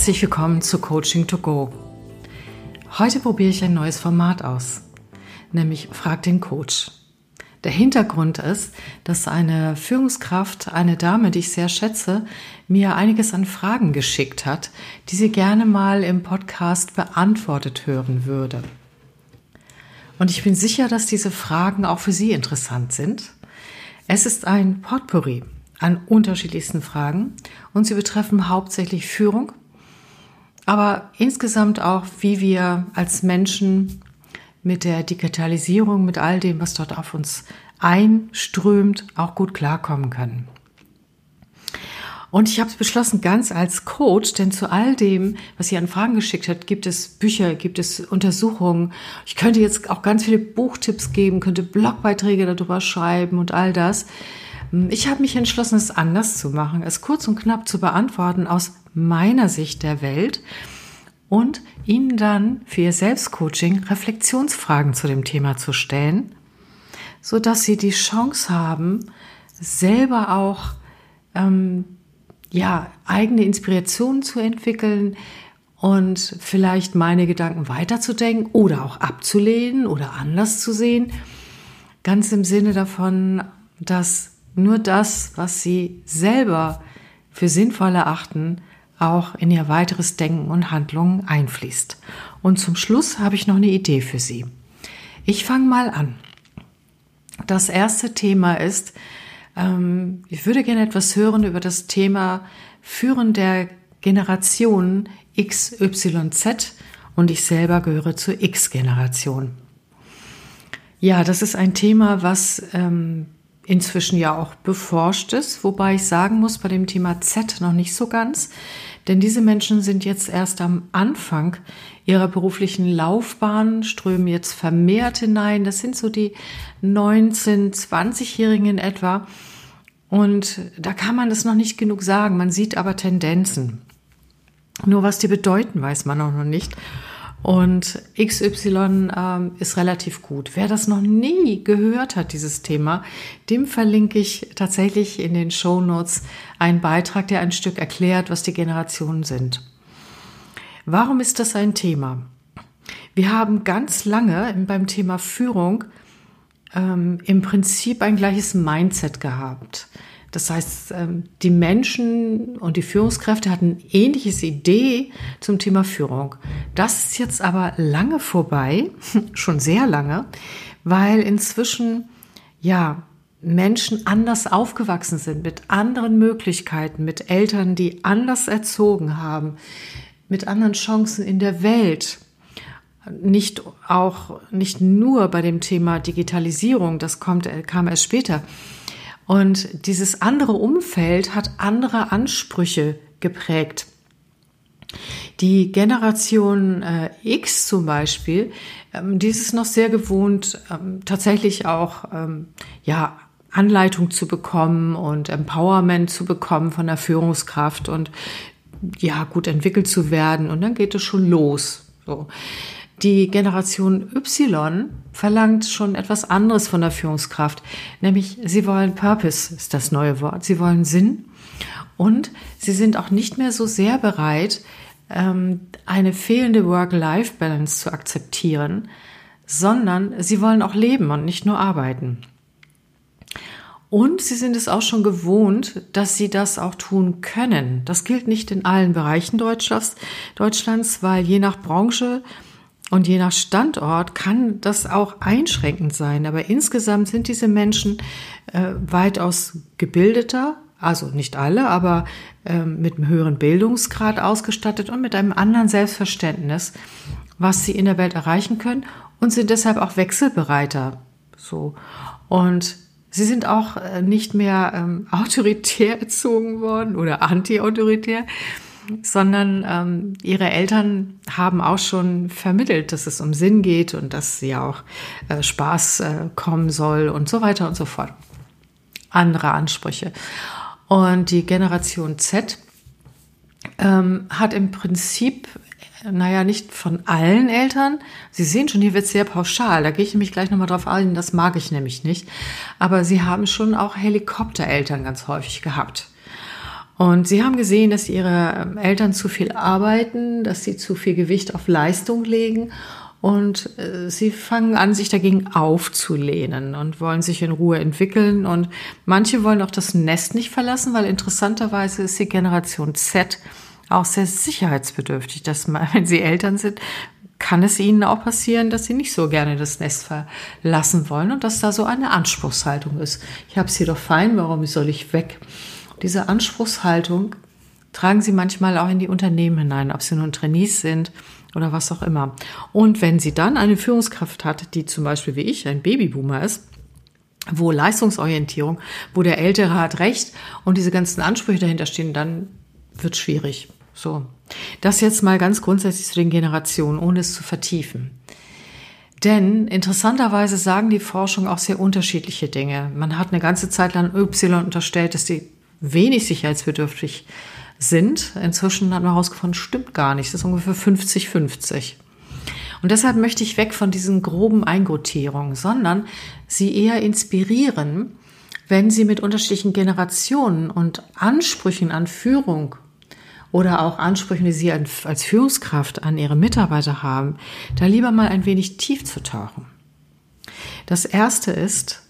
Herzlich willkommen zu Coaching to Go. Heute probiere ich ein neues Format aus, nämlich Frag den Coach. Der Hintergrund ist, dass eine Führungskraft, eine Dame, die ich sehr schätze, mir einiges an Fragen geschickt hat, die sie gerne mal im Podcast beantwortet hören würde. Und ich bin sicher, dass diese Fragen auch für Sie interessant sind. Es ist ein Potpourri an unterschiedlichsten Fragen und sie betreffen hauptsächlich Führung, aber insgesamt auch, wie wir als Menschen mit der Digitalisierung, mit all dem, was dort auf uns einströmt, auch gut klarkommen können. Und ich habe beschlossen, ganz als Coach, denn zu all dem, was sie an Fragen geschickt hat, gibt es Bücher, gibt es Untersuchungen. Ich könnte jetzt auch ganz viele Buchtipps geben, könnte Blogbeiträge darüber schreiben und all das. Ich habe mich entschlossen, es anders zu machen, es kurz und knapp zu beantworten aus meiner Sicht der Welt und Ihnen dann für Ihr Selbstcoaching Reflexionsfragen zu dem Thema zu stellen, so dass Sie die Chance haben, selber auch ähm, ja eigene Inspirationen zu entwickeln und vielleicht meine Gedanken weiterzudenken oder auch abzulehnen oder anders zu sehen. Ganz im Sinne davon, dass nur das, was sie selber für sinnvoll erachten, auch in ihr weiteres Denken und Handlungen einfließt. Und zum Schluss habe ich noch eine Idee für Sie. Ich fange mal an. Das erste Thema ist, ähm, ich würde gerne etwas hören über das Thema Führen der Generation XYZ und ich selber gehöre zur X-Generation. Ja, das ist ein Thema, was ähm, inzwischen ja auch beforscht ist, wobei ich sagen muss, bei dem Thema Z noch nicht so ganz, denn diese Menschen sind jetzt erst am Anfang ihrer beruflichen Laufbahn, strömen jetzt vermehrt hinein. Das sind so die 19-, 20-Jährigen in etwa. Und da kann man das noch nicht genug sagen. Man sieht aber Tendenzen. Nur was die bedeuten, weiß man auch noch nicht. Und XY ähm, ist relativ gut. Wer das noch nie gehört hat, dieses Thema, dem verlinke ich tatsächlich in den Show Notes einen Beitrag, der ein Stück erklärt, was die Generationen sind. Warum ist das ein Thema? Wir haben ganz lange beim Thema Führung ähm, im Prinzip ein gleiches Mindset gehabt. Das heißt, ähm, die Menschen und die Führungskräfte hatten ähnliches Idee zum Thema Führung. Das ist jetzt aber lange vorbei, schon sehr lange, weil inzwischen, ja, Menschen anders aufgewachsen sind, mit anderen Möglichkeiten, mit Eltern, die anders erzogen haben, mit anderen Chancen in der Welt. Nicht auch, nicht nur bei dem Thema Digitalisierung, das kommt, kam erst später, und dieses andere Umfeld hat andere Ansprüche geprägt. Die Generation äh, X zum Beispiel, ähm, die ist es noch sehr gewohnt, ähm, tatsächlich auch ähm, ja Anleitung zu bekommen und Empowerment zu bekommen von der Führungskraft und ja gut entwickelt zu werden und dann geht es schon los. So. Die Generation Y verlangt schon etwas anderes von der Führungskraft, nämlich sie wollen Purpose, ist das neue Wort. Sie wollen Sinn und sie sind auch nicht mehr so sehr bereit, ähm, eine fehlende Work-Life-Balance zu akzeptieren, sondern sie wollen auch leben und nicht nur arbeiten. Und sie sind es auch schon gewohnt, dass sie das auch tun können. Das gilt nicht in allen Bereichen Deutschlands, Deutschlands weil je nach Branche und je nach Standort kann das auch einschränkend sein. Aber insgesamt sind diese Menschen äh, weitaus gebildeter, also nicht alle, aber äh, mit einem höheren Bildungsgrad ausgestattet und mit einem anderen Selbstverständnis, was sie in der Welt erreichen können und sind deshalb auch wechselbereiter. So. Und sie sind auch äh, nicht mehr ähm, autoritär erzogen worden oder anti-autoritär, sondern ähm, ihre Eltern haben auch schon vermittelt, dass es um Sinn geht und dass sie auch äh, Spaß äh, kommen soll und so weiter und so fort. Andere Ansprüche. Und die Generation Z ähm, hat im Prinzip, naja, nicht von allen Eltern. Sie sehen schon, hier wird sehr pauschal. Da gehe ich nämlich gleich nochmal drauf ein. Das mag ich nämlich nicht. Aber sie haben schon auch Helikoptereltern ganz häufig gehabt. Und sie haben gesehen, dass ihre Eltern zu viel arbeiten, dass sie zu viel Gewicht auf Leistung legen und äh, sie fangen an, sich dagegen aufzulehnen und wollen sich in Ruhe entwickeln. Und manche wollen auch das Nest nicht verlassen, weil interessanterweise ist die Generation Z auch sehr sicherheitsbedürftig. Dass wenn sie Eltern sind, kann es ihnen auch passieren, dass sie nicht so gerne das Nest verlassen wollen und dass da so eine Anspruchshaltung ist. Ich habe es hier doch fein, warum soll ich weg? Diese Anspruchshaltung tragen sie manchmal auch in die Unternehmen hinein, ob sie nun Trainees sind oder was auch immer. Und wenn sie dann eine Führungskraft hat, die zum Beispiel wie ich ein Babyboomer ist, wo Leistungsorientierung, wo der Ältere hat Recht und diese ganzen Ansprüche dahinter stehen, dann wird schwierig. So. Das jetzt mal ganz grundsätzlich zu den Generationen, ohne es zu vertiefen. Denn interessanterweise sagen die Forschung auch sehr unterschiedliche Dinge. Man hat eine ganze Zeit lang Y unterstellt, dass die wenig sicherheitsbedürftig sind. Inzwischen hat man herausgefunden, stimmt gar nicht. Das ist ungefähr 50-50. Und deshalb möchte ich weg von diesen groben Eingrotierungen, sondern sie eher inspirieren, wenn sie mit unterschiedlichen Generationen und Ansprüchen an Führung oder auch Ansprüchen, die sie als Führungskraft an ihre Mitarbeiter haben, da lieber mal ein wenig tief zu tauchen. Das erste ist,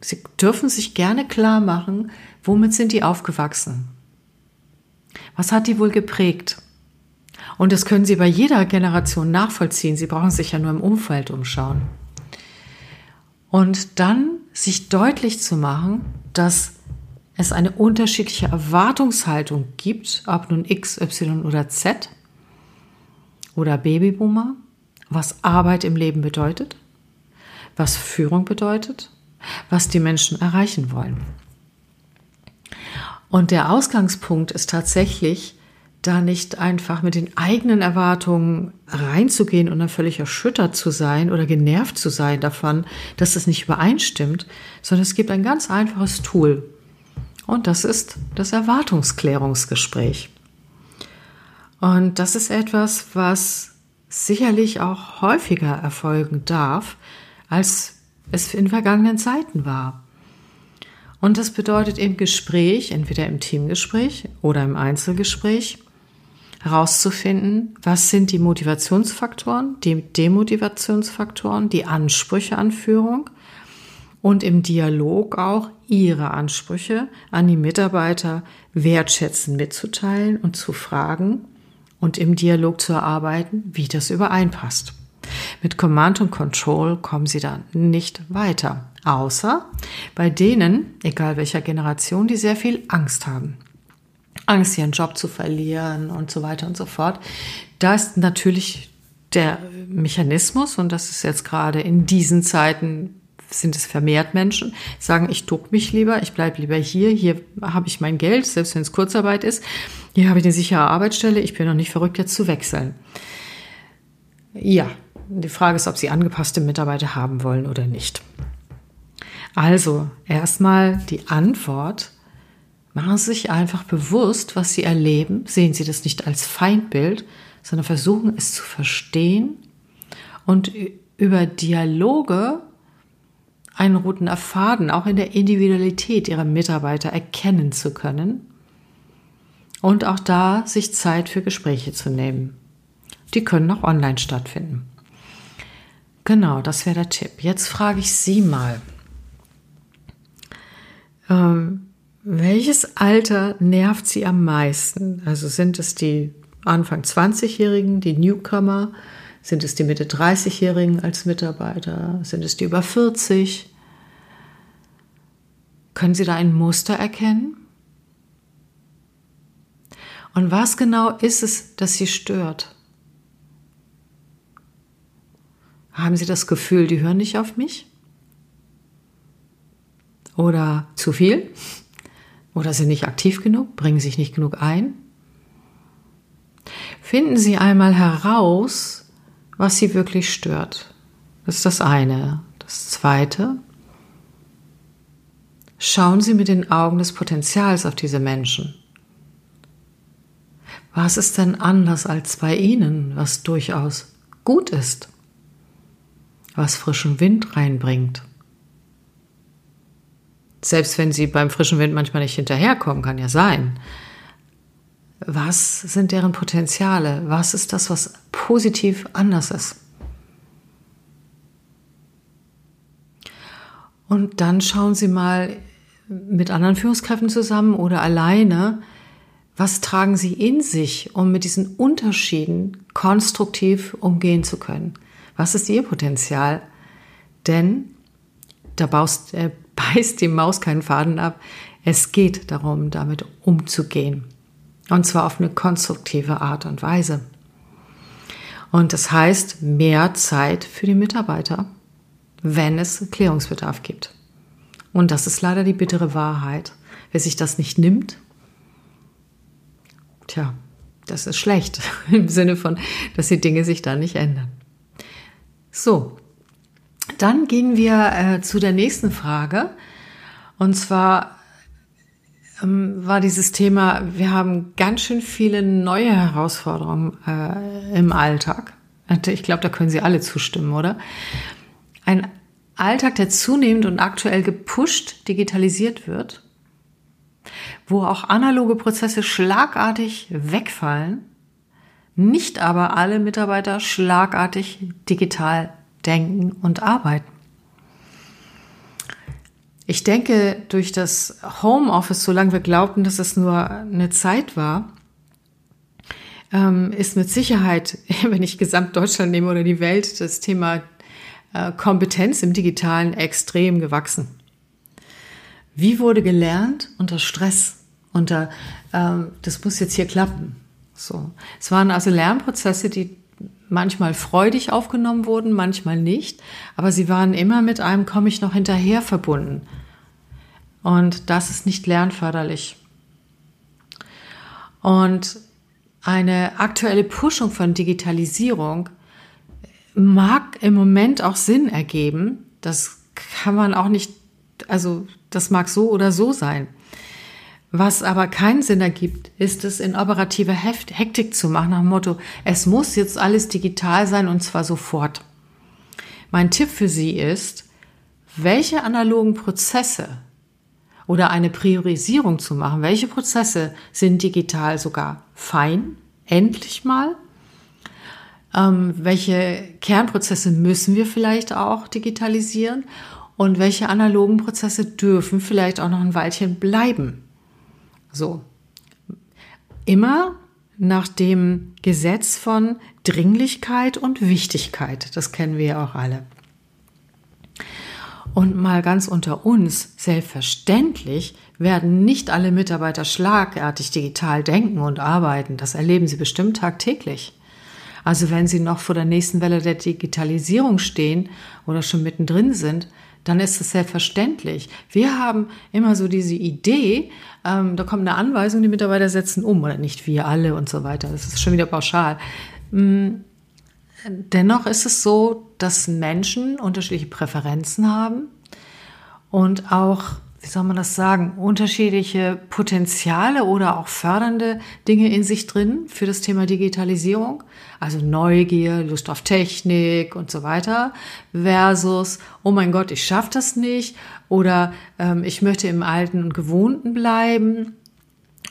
sie dürfen sich gerne klar machen, womit sind die aufgewachsen? Was hat die wohl geprägt? Und das können Sie bei jeder Generation nachvollziehen. Sie brauchen sich ja nur im Umfeld umschauen. Und dann sich deutlich zu machen, dass es eine unterschiedliche Erwartungshaltung gibt, ob nun X, Y oder Z oder Babyboomer, was Arbeit im Leben bedeutet, was Führung bedeutet, was die Menschen erreichen wollen. Und der Ausgangspunkt ist tatsächlich, da nicht einfach mit den eigenen Erwartungen reinzugehen und dann völlig erschüttert zu sein oder genervt zu sein davon, dass es nicht übereinstimmt, sondern es gibt ein ganz einfaches Tool. Und das ist das Erwartungsklärungsgespräch. Und das ist etwas, was sicherlich auch häufiger erfolgen darf, als es in vergangenen Zeiten war. Und das bedeutet im Gespräch, entweder im Teamgespräch oder im Einzelgespräch, herauszufinden, was sind die Motivationsfaktoren, die Demotivationsfaktoren, die Ansprüche an Führung und im Dialog auch ihre Ansprüche an die Mitarbeiter wertschätzen mitzuteilen und zu fragen und im Dialog zu erarbeiten, wie das übereinpasst. Mit Command und Control kommen sie dann nicht weiter. Außer bei denen, egal welcher Generation, die sehr viel Angst haben. Angst, ihren Job zu verlieren und so weiter und so fort. Da ist natürlich der Mechanismus, und das ist jetzt gerade in diesen Zeiten sind es vermehrt Menschen, sagen, ich duck mich lieber, ich bleibe lieber hier, hier habe ich mein Geld, selbst wenn es Kurzarbeit ist, hier habe ich eine sichere Arbeitsstelle, ich bin noch nicht verrückt, jetzt zu wechseln. Ja, die Frage ist, ob Sie angepasste Mitarbeiter haben wollen oder nicht. Also, erstmal die Antwort. Machen Sie sich einfach bewusst, was Sie erleben. Sehen Sie das nicht als Feindbild, sondern versuchen es zu verstehen und über Dialoge einen roten Faden auch in der Individualität Ihrer Mitarbeiter erkennen zu können und auch da sich Zeit für Gespräche zu nehmen. Die können auch online stattfinden. Genau, das wäre der Tipp. Jetzt frage ich Sie mal. Ähm, welches Alter nervt Sie am meisten? Also sind es die Anfang 20-Jährigen, die Newcomer? Sind es die Mitte 30-Jährigen als Mitarbeiter? Sind es die über 40? Können Sie da ein Muster erkennen? Und was genau ist es, das Sie stört? Haben Sie das Gefühl, die hören nicht auf mich? Oder zu viel? Oder sind nicht aktiv genug, bringen sich nicht genug ein? Finden Sie einmal heraus, was Sie wirklich stört. Das ist das eine. Das zweite, schauen Sie mit den Augen des Potenzials auf diese Menschen. Was ist denn anders als bei Ihnen, was durchaus gut ist? Was frischen Wind reinbringt. Selbst wenn sie beim frischen Wind manchmal nicht hinterherkommen, kann ja sein. was sind deren Potenziale, was ist das, was positiv anders ist. Und dann schauen Sie mal mit anderen Führungskräften zusammen oder alleine, was tragen Sie in sich, um mit diesen Unterschieden konstruktiv umgehen zu können? Was ist Ihr Potenzial? Denn da baust, äh, beißt die Maus keinen Faden ab. Es geht darum, damit umzugehen. Und zwar auf eine konstruktive Art und Weise. Und das heißt mehr Zeit für die Mitarbeiter, wenn es Klärungsbedarf gibt. Und das ist leider die bittere Wahrheit. Wer sich das nicht nimmt, tja, das ist schlecht im Sinne von, dass die Dinge sich da nicht ändern. So, dann gehen wir äh, zu der nächsten Frage. Und zwar ähm, war dieses Thema, wir haben ganz schön viele neue Herausforderungen äh, im Alltag. Ich glaube, da können Sie alle zustimmen, oder? Ein Alltag, der zunehmend und aktuell gepusht digitalisiert wird, wo auch analoge Prozesse schlagartig wegfallen, nicht aber alle Mitarbeiter schlagartig digital denken und arbeiten. Ich denke, durch das Homeoffice, solange wir glaubten, dass es nur eine Zeit war, ähm, ist mit Sicherheit, wenn ich Gesamtdeutschland nehme oder die Welt, das Thema äh, Kompetenz im Digitalen extrem gewachsen. Wie wurde gelernt unter Stress? Unter ähm, das muss jetzt hier klappen. So, es waren also Lernprozesse, die manchmal freudig aufgenommen wurden, manchmal nicht, aber sie waren immer mit einem komme ich noch hinterher verbunden. Und das ist nicht lernförderlich. Und eine aktuelle Pushung von Digitalisierung mag im Moment auch Sinn ergeben. Das kann man auch nicht, also das mag so oder so sein. Was aber keinen Sinn ergibt, ist es in operativer Hektik zu machen, nach dem Motto, es muss jetzt alles digital sein und zwar sofort. Mein Tipp für Sie ist, welche analogen Prozesse oder eine Priorisierung zu machen, welche Prozesse sind digital sogar fein, endlich mal ähm, welche Kernprozesse müssen wir vielleicht auch digitalisieren und welche analogen Prozesse dürfen vielleicht auch noch ein Weilchen bleiben. So. Immer nach dem Gesetz von Dringlichkeit und Wichtigkeit. Das kennen wir ja auch alle. Und mal ganz unter uns, selbstverständlich werden nicht alle Mitarbeiter schlagartig digital denken und arbeiten. Das erleben sie bestimmt tagtäglich. Also wenn Sie noch vor der nächsten Welle der Digitalisierung stehen oder schon mittendrin sind, dann ist es selbstverständlich. Wir haben immer so diese Idee, ähm, da kommt eine Anweisung, die Mitarbeiter setzen um oder nicht wir alle und so weiter. Das ist schon wieder pauschal. Ähm, dennoch ist es so, dass Menschen unterschiedliche Präferenzen haben und auch wie soll man das sagen, unterschiedliche Potenziale oder auch fördernde Dinge in sich drin für das Thema Digitalisierung. Also Neugier, Lust auf Technik und so weiter versus, oh mein Gott, ich schaffe das nicht oder ähm, ich möchte im Alten und Gewohnten bleiben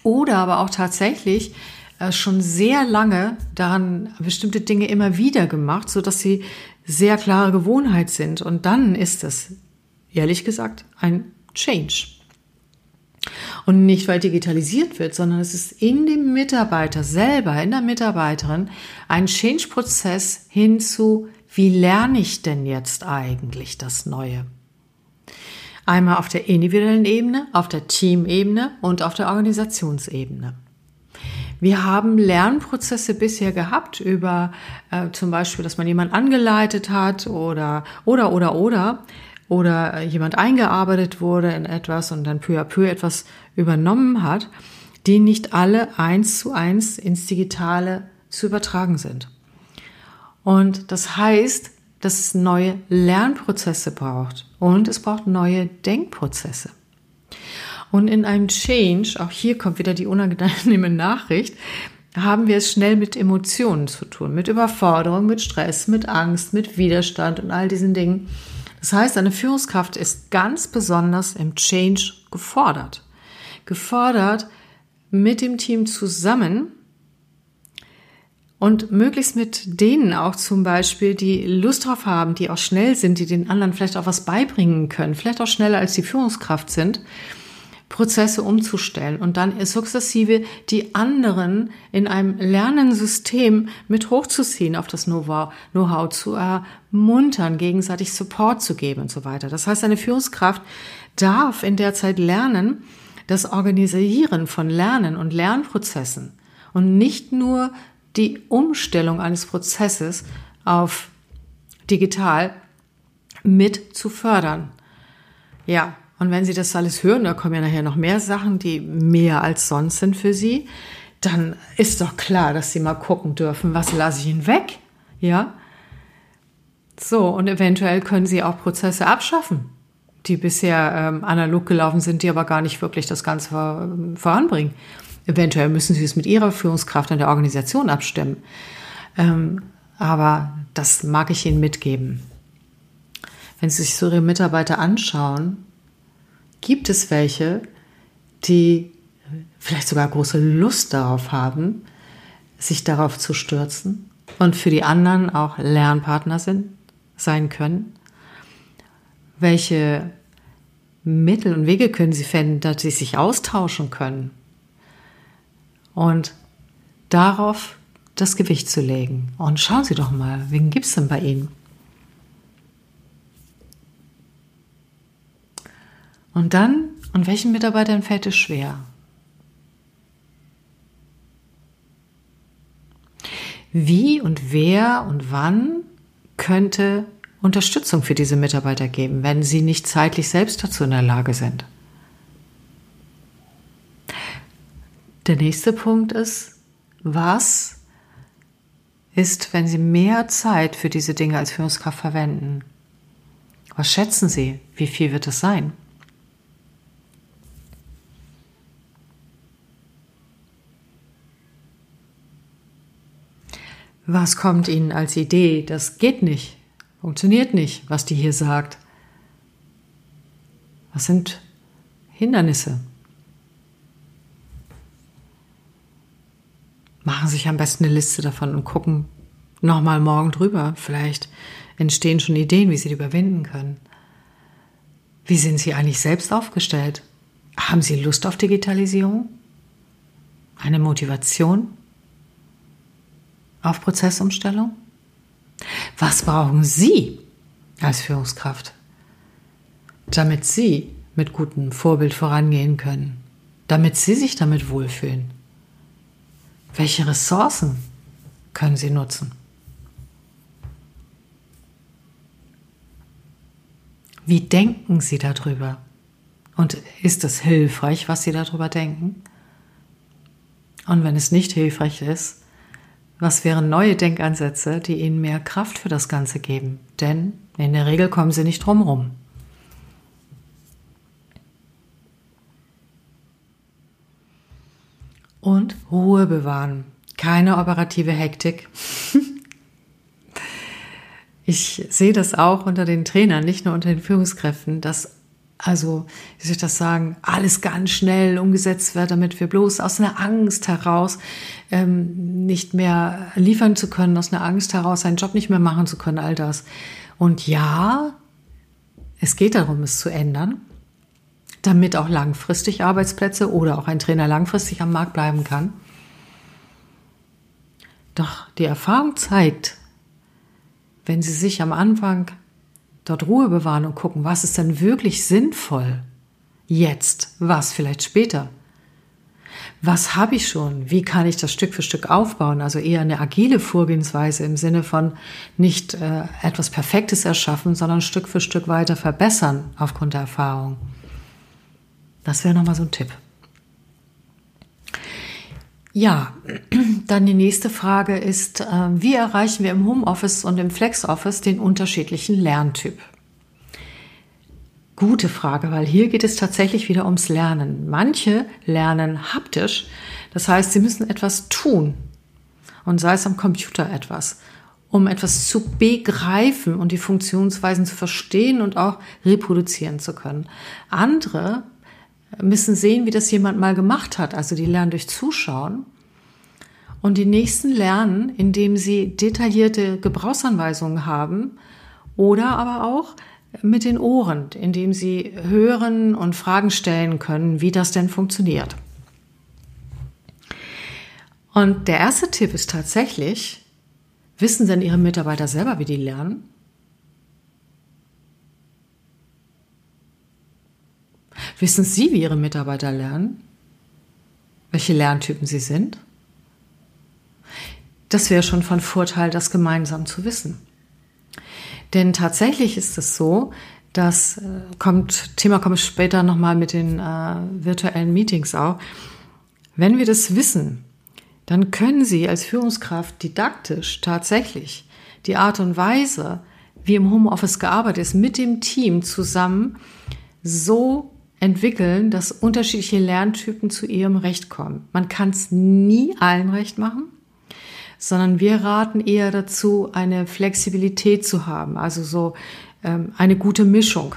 oder aber auch tatsächlich äh, schon sehr lange daran bestimmte Dinge immer wieder gemacht, so dass sie sehr klare Gewohnheit sind. Und dann ist es, ehrlich gesagt, ein Change. Und nicht, weil digitalisiert wird, sondern es ist in dem Mitarbeiter selber, in der Mitarbeiterin, ein Change-Prozess hin zu, wie lerne ich denn jetzt eigentlich das Neue? Einmal auf der individuellen Ebene, auf der Teamebene und auf der Organisationsebene. Wir haben Lernprozesse bisher gehabt über äh, zum Beispiel, dass man jemand angeleitet hat oder oder oder oder oder jemand eingearbeitet wurde in etwas und dann peu à peu etwas übernommen hat, die nicht alle eins zu eins ins Digitale zu übertragen sind. Und das heißt, dass es neue Lernprozesse braucht und es braucht neue Denkprozesse. Und in einem Change, auch hier kommt wieder die unangenehme Nachricht, haben wir es schnell mit Emotionen zu tun, mit Überforderung, mit Stress, mit Angst, mit Widerstand und all diesen Dingen. Das heißt, eine Führungskraft ist ganz besonders im Change gefordert. Gefordert, mit dem Team zusammen und möglichst mit denen auch zum Beispiel, die Lust drauf haben, die auch schnell sind, die den anderen vielleicht auch was beibringen können, vielleicht auch schneller als die Führungskraft sind, Prozesse umzustellen und dann sukzessive die anderen in einem Lernensystem mit hochzuziehen, auf das Know-how zu ermuntern, gegenseitig Support zu geben und so weiter. Das heißt, eine Führungskraft darf in der Zeit lernen, das Organisieren von Lernen und Lernprozessen und nicht nur die Umstellung eines Prozesses auf digital mit zu fördern. Ja, und wenn Sie das alles hören, da kommen ja nachher noch mehr Sachen, die mehr als sonst sind für Sie, dann ist doch klar, dass Sie mal gucken dürfen, was lasse ich Ihnen weg? Ja? So, und eventuell können Sie auch Prozesse abschaffen, die bisher ähm, analog gelaufen sind, die aber gar nicht wirklich das Ganze vor, voranbringen. Eventuell müssen Sie es mit Ihrer Führungskraft in der Organisation abstimmen. Ähm, aber das mag ich Ihnen mitgeben. Wenn Sie sich so Ihre Mitarbeiter anschauen, gibt es welche, die vielleicht sogar große Lust darauf haben, sich darauf zu stürzen und für die anderen auch Lernpartner sind, sein können? Welche Mittel und Wege können sie finden, dass sie sich austauschen können? Und darauf das Gewicht zu legen. Und schauen Sie doch mal, wen gibt es denn bei Ihnen? Und dann, und welchen Mitarbeitern fällt es schwer? Wie und wer und wann könnte Unterstützung für diese Mitarbeiter geben, wenn sie nicht zeitlich selbst dazu in der Lage sind? Der nächste Punkt ist, was ist, wenn Sie mehr Zeit für diese Dinge als Führungskraft verwenden? Was schätzen Sie? Wie viel wird es sein? Was kommt Ihnen als Idee? Das geht nicht, funktioniert nicht, was die hier sagt. Was sind Hindernisse? Machen sich am besten eine Liste davon und gucken nochmal morgen drüber. Vielleicht entstehen schon Ideen, wie Sie die überwinden können. Wie sind Sie eigentlich selbst aufgestellt? Haben Sie Lust auf Digitalisierung? Eine Motivation? Auf Prozessumstellung? Was brauchen Sie als Führungskraft, damit Sie mit gutem Vorbild vorangehen können, damit Sie sich damit wohlfühlen? Welche Ressourcen können Sie nutzen? Wie denken Sie darüber? Und ist es hilfreich, was Sie darüber denken? Und wenn es nicht hilfreich ist, was wären neue Denkansätze, die Ihnen mehr Kraft für das Ganze geben? Denn in der Regel kommen Sie nicht drumherum. Und Ruhe bewahren. Keine operative Hektik. ich sehe das auch unter den Trainern, nicht nur unter den Führungskräften, dass also, wie soll ich das sagen, alles ganz schnell umgesetzt wird, damit wir bloß aus einer Angst heraus ähm, nicht mehr liefern zu können, aus einer Angst heraus seinen Job nicht mehr machen zu können, all das. Und ja, es geht darum, es zu ändern, damit auch langfristig Arbeitsplätze oder auch ein Trainer langfristig am Markt bleiben kann. Doch die Erfahrung zeigt, wenn Sie sich am Anfang dort Ruhe bewahren und gucken, was ist denn wirklich sinnvoll? Jetzt, was vielleicht später? Was habe ich schon? Wie kann ich das Stück für Stück aufbauen? Also eher eine agile Vorgehensweise im Sinne von nicht äh, etwas Perfektes erschaffen, sondern Stück für Stück weiter verbessern aufgrund der Erfahrung. Das wäre nochmal so ein Tipp. Ja, dann die nächste Frage ist, äh, wie erreichen wir im Homeoffice und im Flexoffice den unterschiedlichen Lerntyp? Gute Frage, weil hier geht es tatsächlich wieder ums Lernen. Manche lernen haptisch, das heißt, sie müssen etwas tun und sei es am Computer etwas, um etwas zu begreifen und die Funktionsweisen zu verstehen und auch reproduzieren zu können. Andere müssen sehen, wie das jemand mal gemacht hat. Also die lernen durch Zuschauen. Und die nächsten lernen, indem sie detaillierte Gebrauchsanweisungen haben oder aber auch mit den Ohren, indem sie hören und Fragen stellen können, wie das denn funktioniert. Und der erste Tipp ist tatsächlich, wissen denn Ihre Mitarbeiter selber, wie die lernen? Wissen Sie, wie Ihre Mitarbeiter lernen? Welche Lerntypen sie sind? Das wäre schon von Vorteil, das gemeinsam zu wissen. Denn tatsächlich ist es so, das äh, kommt, Thema kommt später nochmal mit den äh, virtuellen Meetings auch. Wenn wir das wissen, dann können Sie als Führungskraft didaktisch tatsächlich die Art und Weise, wie im Homeoffice gearbeitet ist, mit dem Team zusammen so entwickeln, dass unterschiedliche Lerntypen zu ihrem Recht kommen. Man kann es nie allen recht machen, sondern wir raten eher dazu, eine Flexibilität zu haben, also so ähm, eine gute Mischung,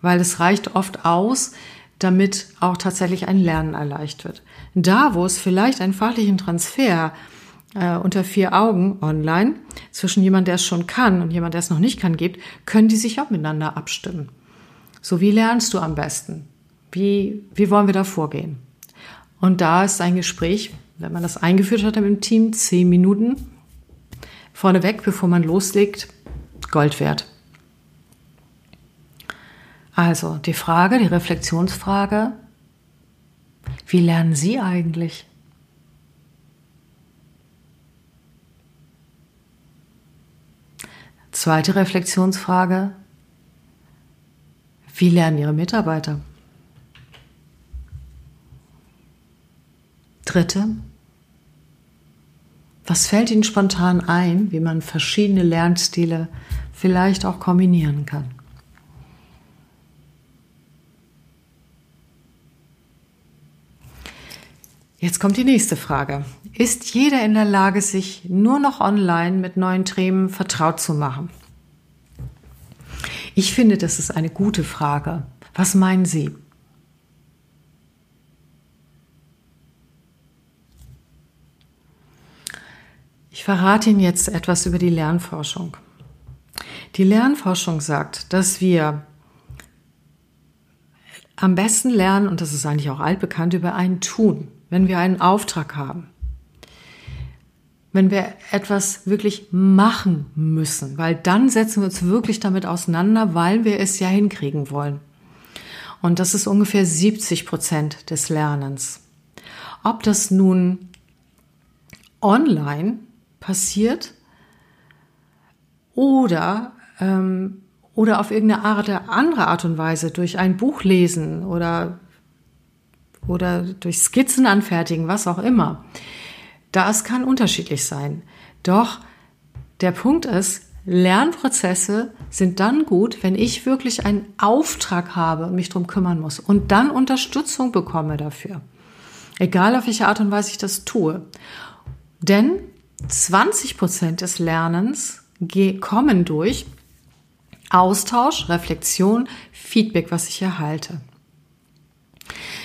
weil es reicht oft aus, damit auch tatsächlich ein Lernen erleichtert wird. Da, wo es vielleicht einen fachlichen Transfer äh, unter vier Augen online zwischen jemand, der es schon kann und jemand, der es noch nicht kann, gibt, können die sich auch miteinander abstimmen. So, wie lernst du am besten? Wie, wie wollen wir da vorgehen? Und da ist ein Gespräch, wenn man das eingeführt hat im Team, zehn Minuten vorneweg, bevor man loslegt, Gold wert. Also die Frage, die Reflexionsfrage, wie lernen Sie eigentlich? Zweite Reflexionsfrage, wie lernen Ihre Mitarbeiter? Dritte, was fällt Ihnen spontan ein, wie man verschiedene Lernstile vielleicht auch kombinieren kann? Jetzt kommt die nächste Frage. Ist jeder in der Lage, sich nur noch online mit neuen Themen vertraut zu machen? Ich finde, das ist eine gute Frage. Was meinen Sie? Ich verrate Ihnen jetzt etwas über die Lernforschung. Die Lernforschung sagt, dass wir am besten lernen, und das ist eigentlich auch altbekannt, über ein Tun wenn wir einen Auftrag haben, wenn wir etwas wirklich machen müssen, weil dann setzen wir uns wirklich damit auseinander, weil wir es ja hinkriegen wollen. Und das ist ungefähr 70 Prozent des Lernens. Ob das nun online passiert oder, ähm, oder auf irgendeine Art, andere Art und Weise durch ein Buch lesen oder oder durch Skizzen anfertigen, was auch immer. Das kann unterschiedlich sein. Doch der Punkt ist, Lernprozesse sind dann gut, wenn ich wirklich einen Auftrag habe und mich drum kümmern muss und dann Unterstützung bekomme dafür. Egal auf welche Art und Weise ich das tue. Denn 20 Prozent des Lernens kommen durch Austausch, Reflexion, Feedback, was ich erhalte.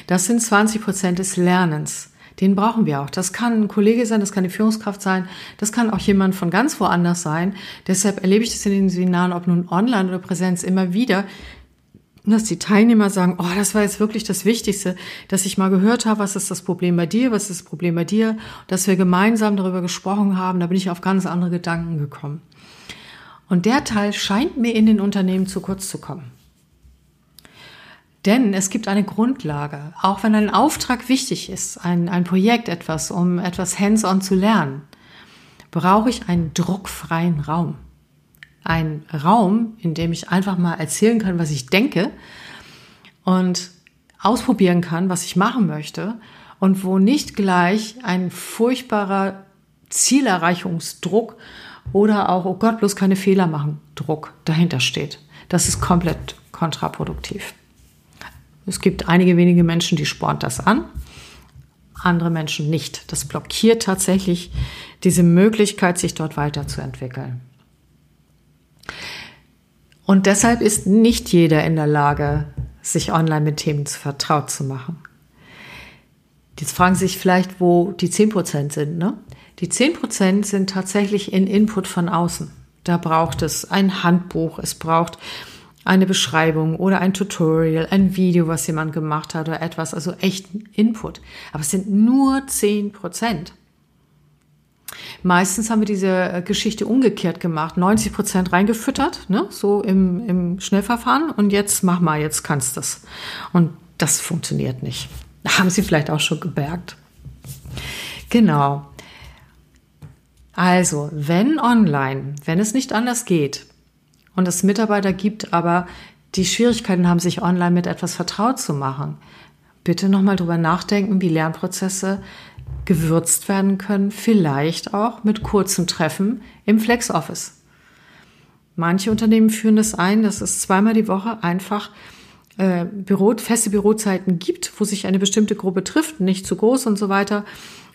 Das sind 20 Prozent des Lernens. Den brauchen wir auch. Das kann ein Kollege sein, das kann eine Führungskraft sein, das kann auch jemand von ganz woanders sein. Deshalb erlebe ich das in den Seminaren, ob nun online oder Präsenz, immer wieder, dass die Teilnehmer sagen, oh, das war jetzt wirklich das Wichtigste, dass ich mal gehört habe, was ist das Problem bei dir, was ist das Problem bei dir, dass wir gemeinsam darüber gesprochen haben, da bin ich auf ganz andere Gedanken gekommen. Und der Teil scheint mir in den Unternehmen zu kurz zu kommen. Denn es gibt eine Grundlage. Auch wenn ein Auftrag wichtig ist, ein, ein Projekt etwas, um etwas hands-on zu lernen, brauche ich einen druckfreien Raum. Ein Raum, in dem ich einfach mal erzählen kann, was ich denke und ausprobieren kann, was ich machen möchte und wo nicht gleich ein furchtbarer Zielerreichungsdruck oder auch, oh Gott, bloß keine Fehler machen, Druck dahinter steht. Das ist komplett kontraproduktiv. Es gibt einige wenige Menschen, die spornt das an, andere Menschen nicht. Das blockiert tatsächlich diese Möglichkeit, sich dort weiterzuentwickeln. Und deshalb ist nicht jeder in der Lage, sich online mit Themen vertraut zu machen. Jetzt fragen Sie sich vielleicht, wo die 10% sind. Ne? Die 10% sind tatsächlich in Input von außen. Da braucht es ein Handbuch, es braucht eine Beschreibung oder ein Tutorial, ein Video, was jemand gemacht hat oder etwas, also echt Input. Aber es sind nur 10 Prozent. Meistens haben wir diese äh, Geschichte umgekehrt gemacht, 90 Prozent reingefüttert, ne, so im, im Schnellverfahren und jetzt mach mal, jetzt kannst du es. Und das funktioniert nicht. Haben Sie vielleicht auch schon gemerkt. Genau. Also, wenn online, wenn es nicht anders geht, und es Mitarbeiter gibt, aber die Schwierigkeiten haben, sich online mit etwas vertraut zu machen. Bitte nochmal drüber nachdenken, wie Lernprozesse gewürzt werden können, vielleicht auch mit kurzen Treffen im Flex Office. Manche Unternehmen führen das ein, dass es zweimal die Woche einfach äh, Büro, feste Bürozeiten gibt, wo sich eine bestimmte Gruppe trifft, nicht zu groß und so weiter,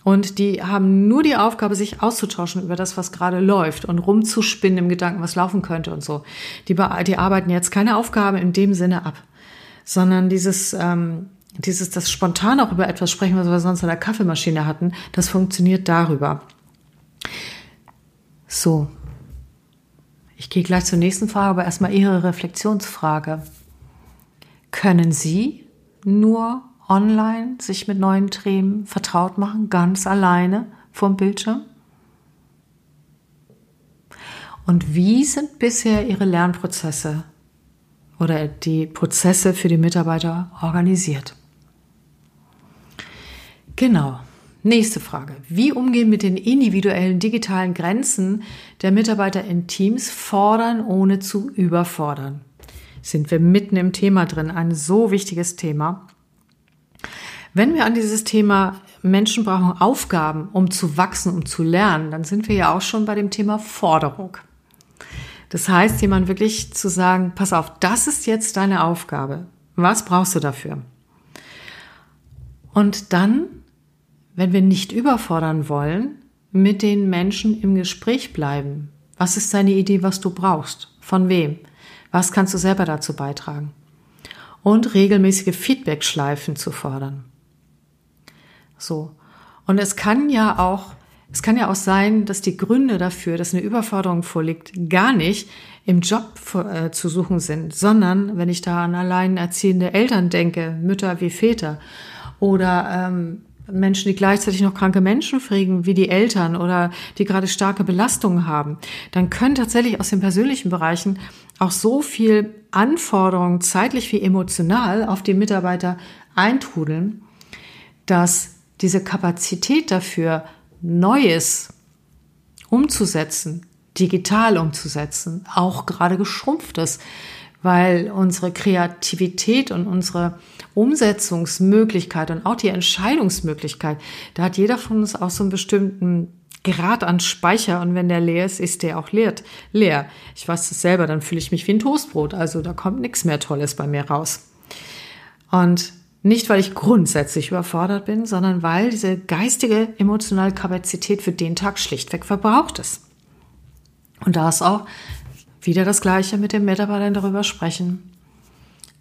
und die haben nur die Aufgabe, sich auszutauschen über das, was gerade läuft und rumzuspinnen im Gedanken, was laufen könnte und so. Die, die arbeiten jetzt keine Aufgabe in dem Sinne ab, sondern dieses, ähm, dieses, das spontan auch über etwas sprechen, was wir sonst an der Kaffeemaschine hatten, das funktioniert darüber. So. Ich gehe gleich zur nächsten Frage, aber erstmal Ihre Reflexionsfrage. Können Sie nur online sich mit neuen Themen vertraut machen, ganz alleine vom Bildschirm? Und wie sind bisher Ihre Lernprozesse oder die Prozesse für die Mitarbeiter organisiert? Genau. Nächste Frage. Wie umgehen mit den individuellen digitalen Grenzen der Mitarbeiter in Teams fordern, ohne zu überfordern? Sind wir mitten im Thema drin, ein so wichtiges Thema. Wenn wir an dieses Thema Menschen brauchen Aufgaben, um zu wachsen, um zu lernen, dann sind wir ja auch schon bei dem Thema Forderung. Das heißt, jemand wirklich zu sagen, pass auf, das ist jetzt deine Aufgabe. Was brauchst du dafür? Und dann, wenn wir nicht überfordern wollen, mit den Menschen im Gespräch bleiben. Was ist deine Idee, was du brauchst? Von wem? Was kannst du selber dazu beitragen? Und regelmäßige Feedback-Schleifen zu fordern. So. Und es kann ja auch, es kann ja auch sein, dass die Gründe dafür, dass eine Überforderung vorliegt, gar nicht im Job äh, zu suchen sind, sondern wenn ich da an alleinerziehende Eltern denke, Mütter wie Väter oder ähm, Menschen, die gleichzeitig noch kranke Menschen pflegen, wie die Eltern oder die gerade starke Belastungen haben, dann können tatsächlich aus den persönlichen Bereichen auch so viel Anforderungen, zeitlich wie emotional, auf die Mitarbeiter eintrudeln, dass diese Kapazität dafür, Neues umzusetzen, digital umzusetzen, auch gerade geschrumpft ist, weil unsere Kreativität und unsere Umsetzungsmöglichkeit und auch die Entscheidungsmöglichkeit, da hat jeder von uns auch so einen bestimmten Grad an Speicher und wenn der leer ist, ist der auch leer. leer. Ich weiß das selber, dann fühle ich mich wie ein Toastbrot, also da kommt nichts mehr Tolles bei mir raus. Und nicht, weil ich grundsätzlich überfordert bin, sondern weil diese geistige, emotionale Kapazität für den Tag schlichtweg verbraucht ist. Und da ist auch wieder das Gleiche mit den Mitarbeitern darüber sprechen,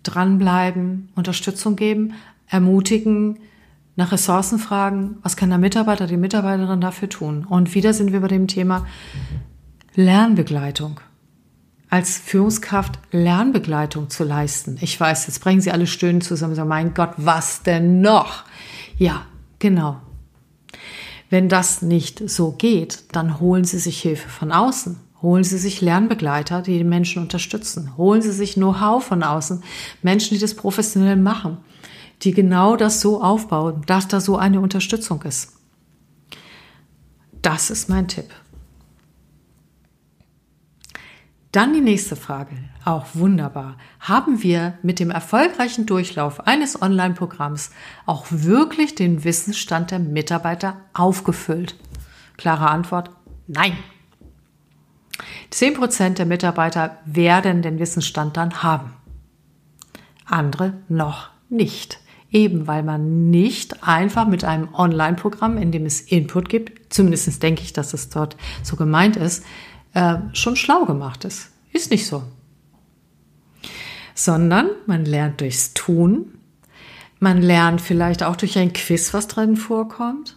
dranbleiben, Unterstützung geben, ermutigen, nach Ressourcen fragen, was kann der Mitarbeiter, die Mitarbeiterin dafür tun. Und wieder sind wir bei dem Thema Lernbegleitung als Führungskraft Lernbegleitung zu leisten. Ich weiß, jetzt bringen Sie alle Stöhnen zusammen und sagen, mein Gott, was denn noch? Ja, genau. Wenn das nicht so geht, dann holen Sie sich Hilfe von außen. Holen Sie sich Lernbegleiter, die die Menschen unterstützen. Holen Sie sich Know-how von außen. Menschen, die das professionell machen. Die genau das so aufbauen, dass da so eine Unterstützung ist. Das ist mein Tipp. Dann die nächste Frage, auch wunderbar. Haben wir mit dem erfolgreichen Durchlauf eines Online-Programms auch wirklich den Wissensstand der Mitarbeiter aufgefüllt? Klare Antwort, nein. Zehn Prozent der Mitarbeiter werden den Wissensstand dann haben. Andere noch nicht. Eben weil man nicht einfach mit einem Online-Programm, in dem es Input gibt, zumindest denke ich, dass es dort so gemeint ist, äh, schon schlau gemacht ist. Ist nicht so. sondern man lernt durchs Tun. Man lernt vielleicht auch durch ein Quiz, was drin vorkommt.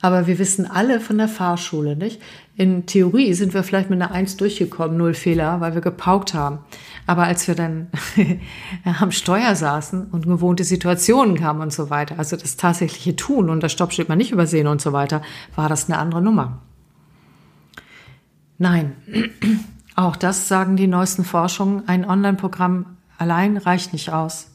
Aber wir wissen alle von der Fahrschule, nicht? In Theorie sind wir vielleicht mit einer Eins durchgekommen, null Fehler, weil wir gepaukt haben. Aber als wir dann am Steuer saßen und gewohnte Situationen kamen und so weiter, also das tatsächliche Tun und das Stoppschild mal nicht übersehen und so weiter, war das eine andere Nummer. Nein, auch das sagen die neuesten Forschungen, ein Online-Programm allein reicht nicht aus.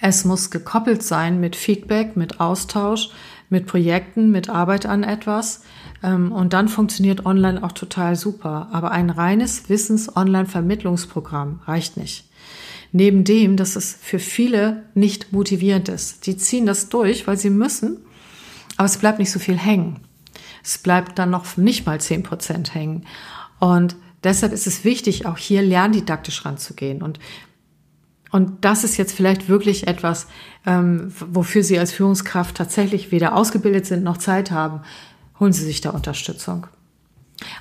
Es muss gekoppelt sein mit Feedback, mit Austausch, mit Projekten, mit Arbeit an etwas. Ähm, und dann funktioniert online auch total super. Aber ein reines Wissens-Online-Vermittlungsprogramm reicht nicht. Neben dem, dass es für viele nicht motivierend ist. Die ziehen das durch, weil sie müssen, aber es bleibt nicht so viel hängen. Es bleibt dann noch nicht mal zehn Prozent hängen. Und deshalb ist es wichtig, auch hier lerndidaktisch ranzugehen. Und und das ist jetzt vielleicht wirklich etwas, ähm, wofür Sie als Führungskraft tatsächlich weder ausgebildet sind noch Zeit haben. Holen Sie sich da Unterstützung.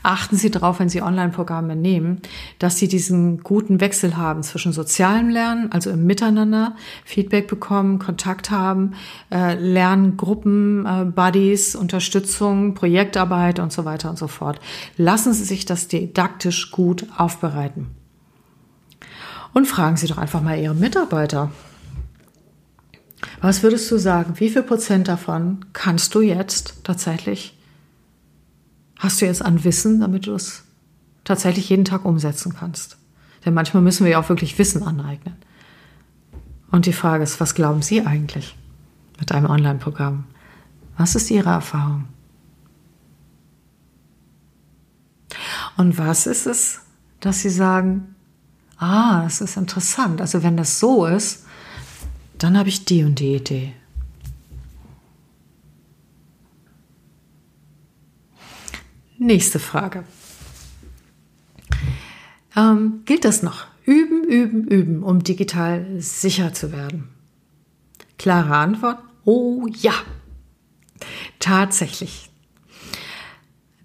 Achten Sie darauf, wenn Sie Online-Programme nehmen, dass Sie diesen guten Wechsel haben zwischen sozialem Lernen, also im Miteinander, Feedback bekommen, Kontakt haben, äh, Lerngruppen, äh, Buddies, Unterstützung, Projektarbeit und so weiter und so fort. Lassen Sie sich das didaktisch gut aufbereiten. Und fragen Sie doch einfach mal Ihre Mitarbeiter. Was würdest du sagen? Wie viel Prozent davon kannst du jetzt tatsächlich, hast du jetzt an Wissen, damit du es tatsächlich jeden Tag umsetzen kannst? Denn manchmal müssen wir ja auch wirklich Wissen aneignen. Und die Frage ist, was glauben Sie eigentlich mit einem Online-Programm? Was ist Ihre Erfahrung? Und was ist es, dass Sie sagen, ah, das ist interessant. Also wenn das so ist, dann habe ich die und die Idee. Nächste Frage. Ähm, gilt das noch? Üben, üben, üben, um digital sicher zu werden. Klare Antwort, oh ja. Tatsächlich.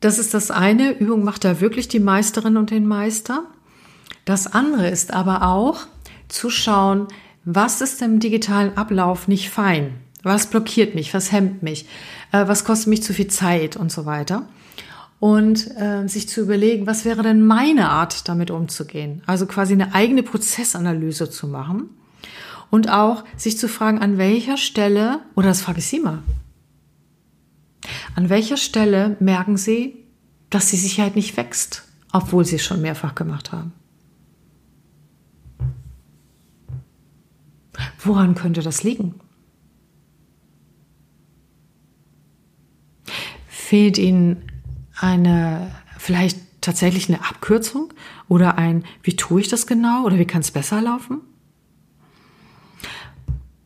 Das ist das eine. Übung macht da wirklich die Meisterin und den Meister. Das andere ist aber auch zu schauen, was ist im digitalen Ablauf nicht fein? Was blockiert mich? Was hemmt mich? Äh, was kostet mich zu viel Zeit und so weiter? Und äh, sich zu überlegen, was wäre denn meine Art, damit umzugehen? Also quasi eine eigene Prozessanalyse zu machen und auch sich zu fragen, an welcher Stelle, oder das frage ich Sie mal, an welcher Stelle merken Sie, dass die Sicherheit nicht wächst, obwohl Sie es schon mehrfach gemacht haben? Woran könnte das liegen? Fehlt Ihnen eine, vielleicht tatsächlich eine Abkürzung oder ein, wie tue ich das genau oder wie kann es besser laufen?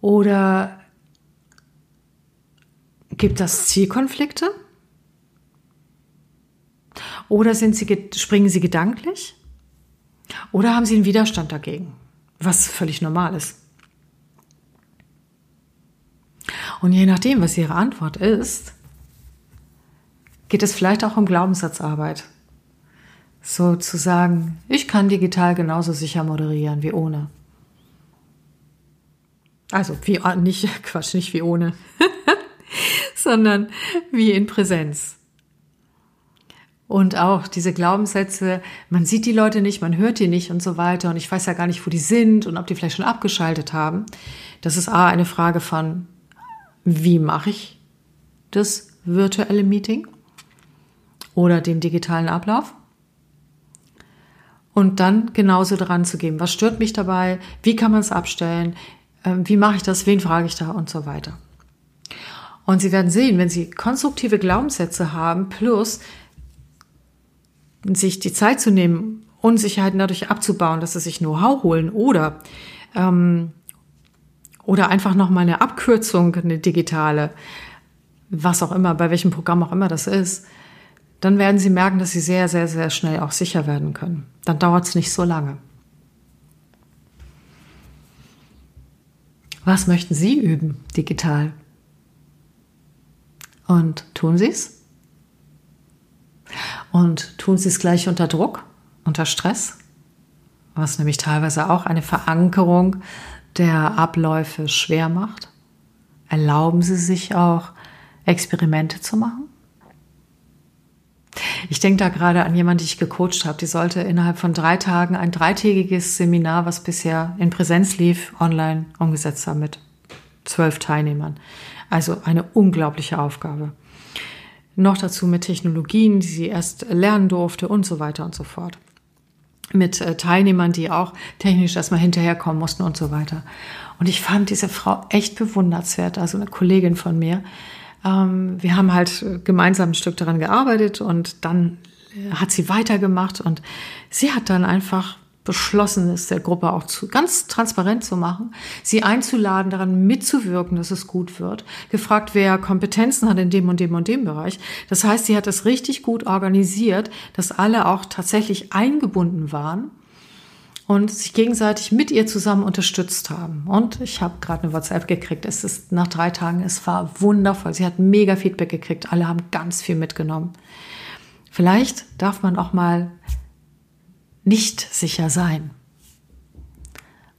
Oder gibt das Zielkonflikte? Oder sind Sie, springen Sie gedanklich? Oder haben Sie einen Widerstand dagegen? Was völlig normal ist. Und je nachdem, was Ihre Antwort ist, geht es vielleicht auch um Glaubenssatzarbeit. So zu sagen, ich kann digital genauso sicher moderieren wie ohne. Also wie nicht Quatsch, nicht wie ohne, sondern wie in Präsenz. Und auch diese Glaubenssätze, man sieht die Leute nicht, man hört die nicht und so weiter. Und ich weiß ja gar nicht, wo die sind und ob die vielleicht schon abgeschaltet haben. Das ist A, eine Frage von wie mache ich das virtuelle Meeting oder den digitalen Ablauf. Und dann genauso dran zu geben. Was stört mich dabei? Wie kann man es abstellen? Ähm, wie mache ich das? Wen frage ich da? Und so weiter. Und Sie werden sehen, wenn Sie konstruktive Glaubenssätze haben, plus sich die Zeit zu nehmen, Unsicherheiten dadurch abzubauen, dass Sie sich Know-how holen oder ähm, oder einfach nochmal eine Abkürzung, eine digitale, was auch immer, bei welchem Programm auch immer das ist, dann werden Sie merken, dass Sie sehr, sehr, sehr schnell auch sicher werden können. Dann dauert es nicht so lange. Was möchten Sie üben digital? Und tun Sie es? Und tun Sie es gleich unter Druck, unter Stress? was nämlich teilweise auch eine Verankerung der Abläufe schwer macht? Erlauben Sie sich auch Experimente zu machen? Ich denke da gerade an jemanden, die ich gecoacht habe. Die sollte innerhalb von drei Tagen ein dreitägiges Seminar, was bisher in Präsenz lief, online umgesetzt haben mit zwölf Teilnehmern. Also eine unglaubliche Aufgabe. Noch dazu mit Technologien, die sie erst lernen durfte und so weiter und so fort. Mit äh, Teilnehmern, die auch technisch erstmal hinterherkommen mussten und so weiter. Und ich fand diese Frau echt bewundernswert, also eine Kollegin von mir. Ähm, wir haben halt gemeinsam ein Stück daran gearbeitet und dann hat sie weitergemacht und sie hat dann einfach beschlossen ist, der Gruppe auch zu, ganz transparent zu machen, sie einzuladen, daran mitzuwirken, dass es gut wird, gefragt, wer Kompetenzen hat in dem und dem und dem Bereich. Das heißt, sie hat das richtig gut organisiert, dass alle auch tatsächlich eingebunden waren und sich gegenseitig mit ihr zusammen unterstützt haben. Und ich habe gerade eine WhatsApp gekriegt. Es ist nach drei Tagen, es war wundervoll. Sie hat mega Feedback gekriegt. Alle haben ganz viel mitgenommen. Vielleicht darf man auch mal nicht sicher sein.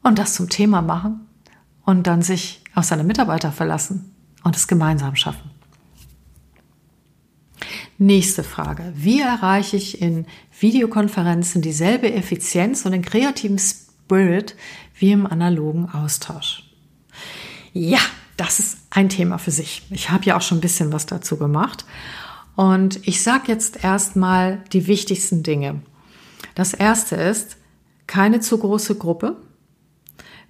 Und das zum Thema machen und dann sich auf seine Mitarbeiter verlassen und es gemeinsam schaffen. Nächste Frage. Wie erreiche ich in Videokonferenzen dieselbe Effizienz und den kreativen Spirit wie im analogen Austausch? Ja, das ist ein Thema für sich. Ich habe ja auch schon ein bisschen was dazu gemacht. Und ich sage jetzt erstmal die wichtigsten Dinge. Das erste ist, keine zu große Gruppe,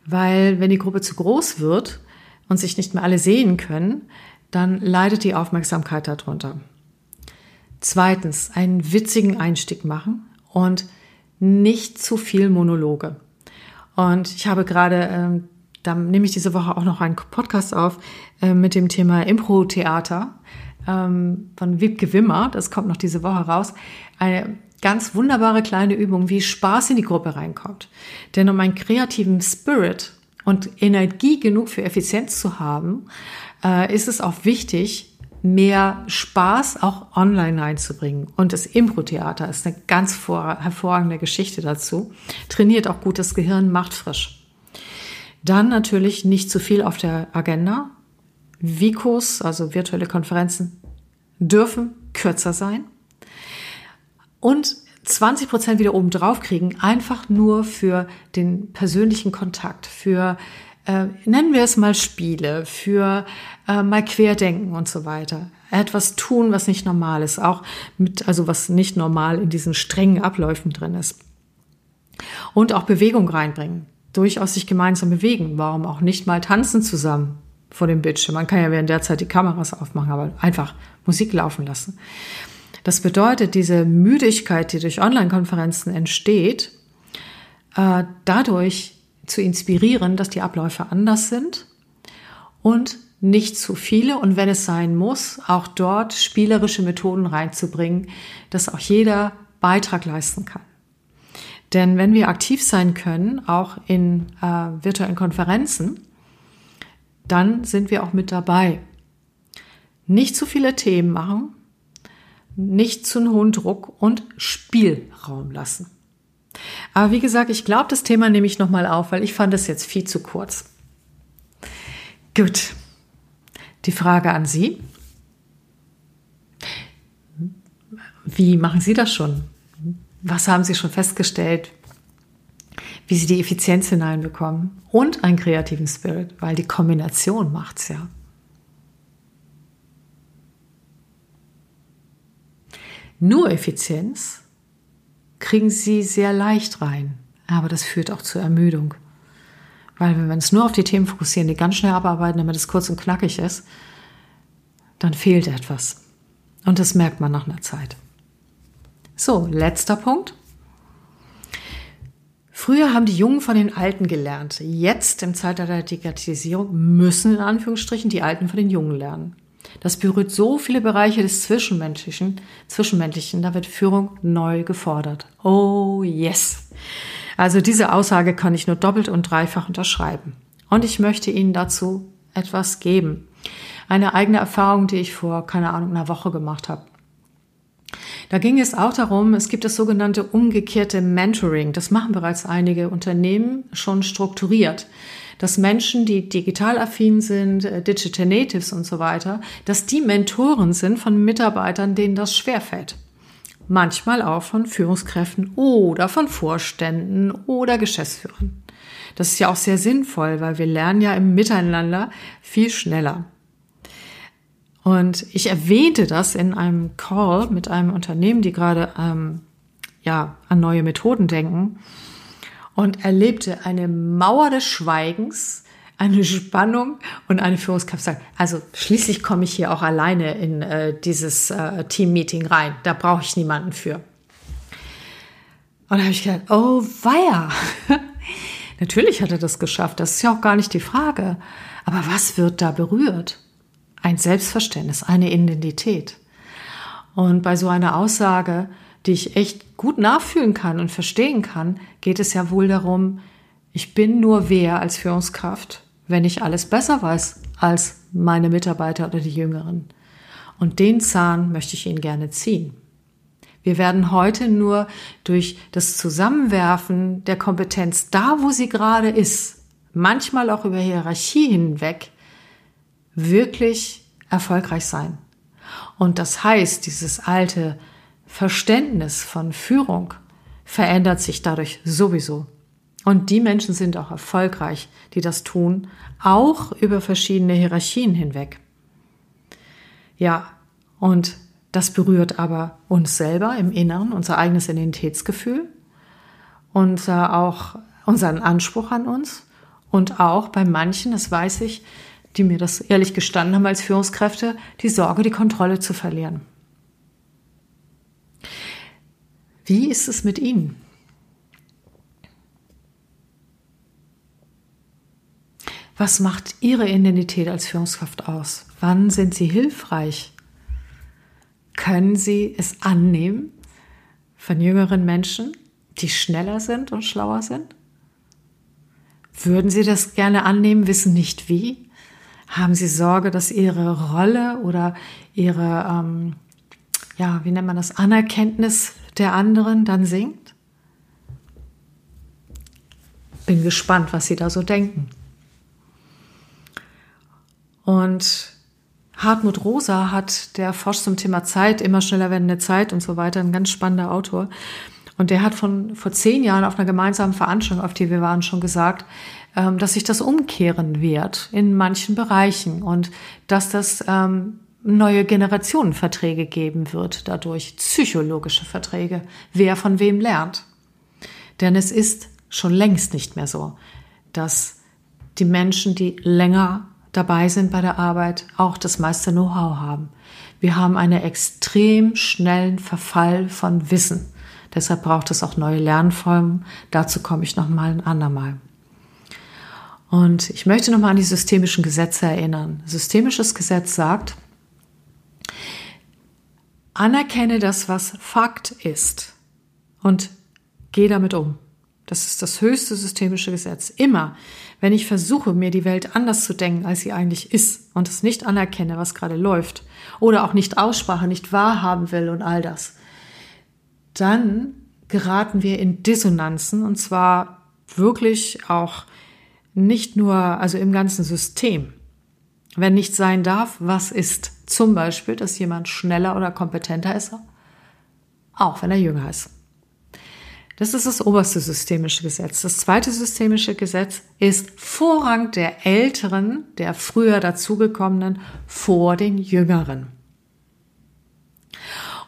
weil wenn die Gruppe zu groß wird und sich nicht mehr alle sehen können, dann leidet die Aufmerksamkeit darunter. Zweitens, einen witzigen Einstieg machen und nicht zu viel Monologe. Und ich habe gerade, ähm, da nehme ich diese Woche auch noch einen Podcast auf äh, mit dem Thema Impro-Theater ähm, von Wiebke Wimmer. Das kommt noch diese Woche raus. Eine ganz wunderbare kleine Übung, wie Spaß in die Gruppe reinkommt. Denn um einen kreativen Spirit und Energie genug für Effizienz zu haben, äh, ist es auch wichtig, mehr Spaß auch online einzubringen. Und das Impro-Theater ist eine ganz hervorragende Geschichte dazu. Trainiert auch gut das Gehirn, macht frisch. Dann natürlich nicht zu viel auf der Agenda. Vikos, also virtuelle Konferenzen, dürfen kürzer sein und 20 Prozent wieder oben drauf kriegen, einfach nur für den persönlichen Kontakt, für äh, nennen wir es mal Spiele, für äh, mal Querdenken und so weiter. Etwas tun, was nicht normal ist, auch mit, also was nicht normal in diesen strengen Abläufen drin ist. Und auch Bewegung reinbringen. Durchaus sich gemeinsam bewegen. Warum auch nicht mal tanzen zusammen vor dem Bildschirm? Man kann ja während der Zeit die Kameras aufmachen, aber einfach Musik laufen lassen. Das bedeutet, diese Müdigkeit, die durch Online-Konferenzen entsteht, äh, dadurch zu inspirieren, dass die Abläufe anders sind und nicht zu viele und wenn es sein muss, auch dort spielerische Methoden reinzubringen, dass auch jeder Beitrag leisten kann. Denn wenn wir aktiv sein können, auch in äh, virtuellen Konferenzen, dann sind wir auch mit dabei. Nicht zu viele Themen machen, nicht zu einem hohen Druck und Spielraum lassen. Aber wie gesagt, ich glaube, das Thema nehme ich nochmal auf, weil ich fand es jetzt viel zu kurz. Gut. Die Frage an Sie. Wie machen Sie das schon? Was haben Sie schon festgestellt? Wie Sie die Effizienz hineinbekommen und einen kreativen Spirit, weil die Kombination macht's ja. Nur Effizienz kriegen sie sehr leicht rein. Aber das führt auch zur Ermüdung. Weil wenn wir uns nur auf die Themen fokussieren, die ganz schnell abarbeiten, damit es kurz und knackig ist, dann fehlt etwas. Und das merkt man nach einer Zeit. So, letzter Punkt. Früher haben die Jungen von den Alten gelernt. Jetzt im Zeitalter der Digitalisierung müssen in Anführungsstrichen die Alten von den Jungen lernen. Das berührt so viele Bereiche des Zwischenmenschlichen, Zwischenmenschlichen, da wird Führung neu gefordert. Oh yes. Also diese Aussage kann ich nur doppelt und dreifach unterschreiben. Und ich möchte Ihnen dazu etwas geben. Eine eigene Erfahrung, die ich vor, keine Ahnung, einer Woche gemacht habe. Da ging es auch darum, es gibt das sogenannte umgekehrte Mentoring. Das machen bereits einige Unternehmen schon strukturiert. Dass Menschen, die digital affin sind, äh, Digital Natives und so weiter, dass die Mentoren sind von Mitarbeitern, denen das schwerfällt. Manchmal auch von Führungskräften oder von Vorständen oder Geschäftsführern. Das ist ja auch sehr sinnvoll, weil wir lernen ja im Miteinander viel schneller. Und ich erwähnte das in einem Call mit einem Unternehmen, die gerade ähm, ja an neue Methoden denken und erlebte eine Mauer des Schweigens, eine Spannung und eine Führungskraft sagt, also schließlich komme ich hier auch alleine in äh, dieses äh, Team-Meeting rein. Da brauche ich niemanden für. Und da habe ich gedacht, oh weia. Natürlich hat er das geschafft, das ist ja auch gar nicht die Frage. Aber was wird da berührt? Ein Selbstverständnis, eine Identität. Und bei so einer Aussage, die ich echt gut nachfühlen kann und verstehen kann, geht es ja wohl darum, ich bin nur wer als Führungskraft, wenn ich alles besser weiß als meine Mitarbeiter oder die Jüngeren. Und den Zahn möchte ich Ihnen gerne ziehen. Wir werden heute nur durch das Zusammenwerfen der Kompetenz da, wo sie gerade ist, manchmal auch über Hierarchie hinweg, wirklich erfolgreich sein. Und das heißt, dieses alte Verständnis von Führung verändert sich dadurch sowieso. Und die Menschen sind auch erfolgreich, die das tun, auch über verschiedene Hierarchien hinweg. Ja, und das berührt aber uns selber im Inneren, unser eigenes Identitätsgefühl, unser auch unseren Anspruch an uns und auch bei manchen, das weiß ich, die mir das ehrlich gestanden haben als Führungskräfte, die Sorge, die Kontrolle zu verlieren. Wie ist es mit Ihnen? Was macht Ihre Identität als Führungskraft aus? Wann sind Sie hilfreich? Können Sie es annehmen von jüngeren Menschen, die schneller sind und schlauer sind? Würden Sie das gerne annehmen, wissen nicht wie? Haben Sie Sorge, dass Ihre Rolle oder Ihre, ähm, ja, wie nennt man das, Anerkenntnis der anderen dann sinkt? Bin gespannt, was Sie da so denken. Und Hartmut Rosa hat, der forscht zum Thema Zeit, immer schneller werdende Zeit und so weiter, ein ganz spannender Autor. Und der hat von vor zehn Jahren auf einer gemeinsamen Veranstaltung, auf die wir waren, schon gesagt, ähm, dass sich das umkehren wird in manchen Bereichen und dass das ähm, neue Generationenverträge geben wird, dadurch psychologische Verträge, wer von wem lernt. Denn es ist schon längst nicht mehr so, dass die Menschen, die länger dabei sind bei der Arbeit, auch das meiste Know-how haben. Wir haben einen extrem schnellen Verfall von Wissen. Deshalb braucht es auch neue Lernformen. Dazu komme ich noch mal ein andermal. Und ich möchte noch mal an die systemischen Gesetze erinnern. Systemisches Gesetz sagt, anerkenne das, was Fakt ist und geh damit um. Das ist das höchste systemische Gesetz. Immer, wenn ich versuche, mir die Welt anders zu denken, als sie eigentlich ist und es nicht anerkenne, was gerade läuft oder auch nicht aussprache, nicht wahrhaben will und all das, dann geraten wir in Dissonanzen und zwar wirklich auch nicht nur, also im ganzen System. Wenn nicht sein darf, was ist? Zum Beispiel, dass jemand schneller oder kompetenter ist, auch wenn er jünger ist. Das ist das oberste systemische Gesetz. Das zweite systemische Gesetz ist Vorrang der Älteren, der früher dazugekommenen, vor den Jüngeren.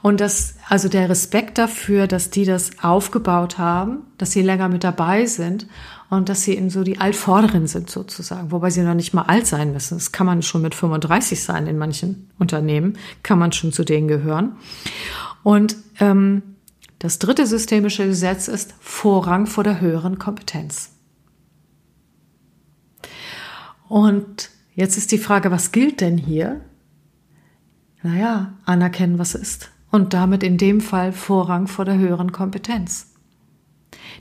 Und das, also der Respekt dafür, dass die das aufgebaut haben, dass sie länger mit dabei sind und dass sie in so die Altvorderen sind sozusagen, wobei sie noch nicht mal alt sein müssen. Das kann man schon mit 35 sein in manchen Unternehmen, kann man schon zu denen gehören. Und ähm, das dritte systemische Gesetz ist Vorrang vor der höheren Kompetenz. Und jetzt ist die Frage, was gilt denn hier? Naja, anerkennen, was ist. Und damit in dem Fall Vorrang vor der höheren Kompetenz.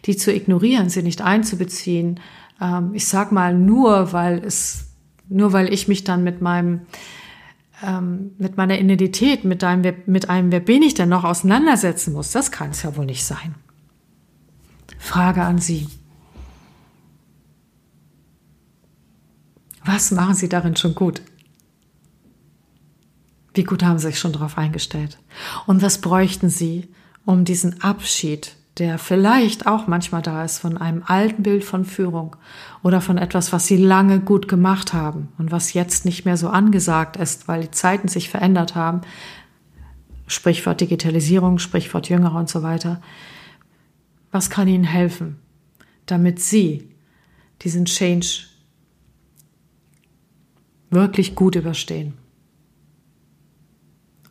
Die zu ignorieren, sie nicht einzubeziehen, ähm, ich sag mal nur, weil es, nur weil ich mich dann mit meinem ähm, mit meiner Identität, mit einem, mit einem, wer bin ich denn noch auseinandersetzen muss, das kann es ja wohl nicht sein. Frage an Sie. Was machen Sie darin schon gut? Wie gut haben Sie sich schon darauf eingestellt? Und was bräuchten Sie, um diesen Abschied, der vielleicht auch manchmal da ist, von einem alten Bild von Führung oder von etwas, was Sie lange gut gemacht haben und was jetzt nicht mehr so angesagt ist, weil die Zeiten sich verändert haben, Sprichwort Digitalisierung, Sprichwort Jüngere und so weiter. Was kann Ihnen helfen, damit Sie diesen Change wirklich gut überstehen?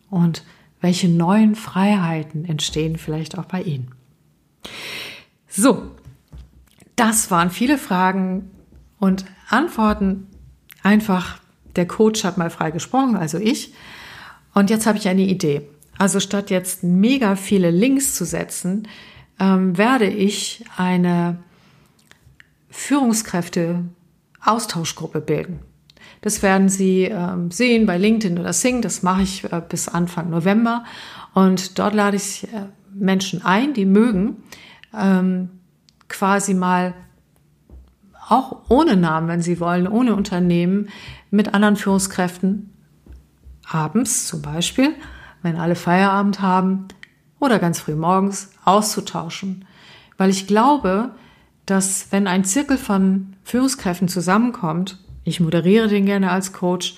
Und welche neuen Freiheiten entstehen vielleicht auch bei Ihnen? So, das waren viele Fragen und Antworten. Einfach, der Coach hat mal frei gesprochen, also ich. Und jetzt habe ich eine Idee. Also statt jetzt mega viele Links zu setzen, ähm, werde ich eine Führungskräfte-Austauschgruppe bilden. Das werden Sie ähm, sehen bei LinkedIn oder Sing. Das mache ich äh, bis Anfang November. Und dort lade ich äh, Menschen ein, die mögen, ähm, quasi mal auch ohne Namen, wenn sie wollen, ohne Unternehmen, mit anderen Führungskräften abends zum Beispiel, wenn alle Feierabend haben oder ganz früh morgens auszutauschen. Weil ich glaube, dass wenn ein Zirkel von Führungskräften zusammenkommt ich moderiere den gerne als Coach,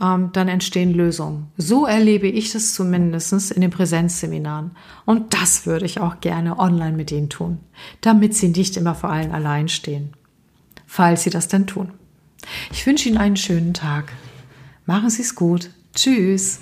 ähm, dann entstehen Lösungen. So erlebe ich das zumindest in den Präsenzseminaren. Und das würde ich auch gerne online mit Ihnen tun, damit Sie nicht immer vor allen allein stehen, falls Sie das denn tun. Ich wünsche Ihnen einen schönen Tag. Machen Sie es gut. Tschüss.